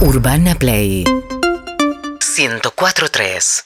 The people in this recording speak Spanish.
Urbana Play. 104.3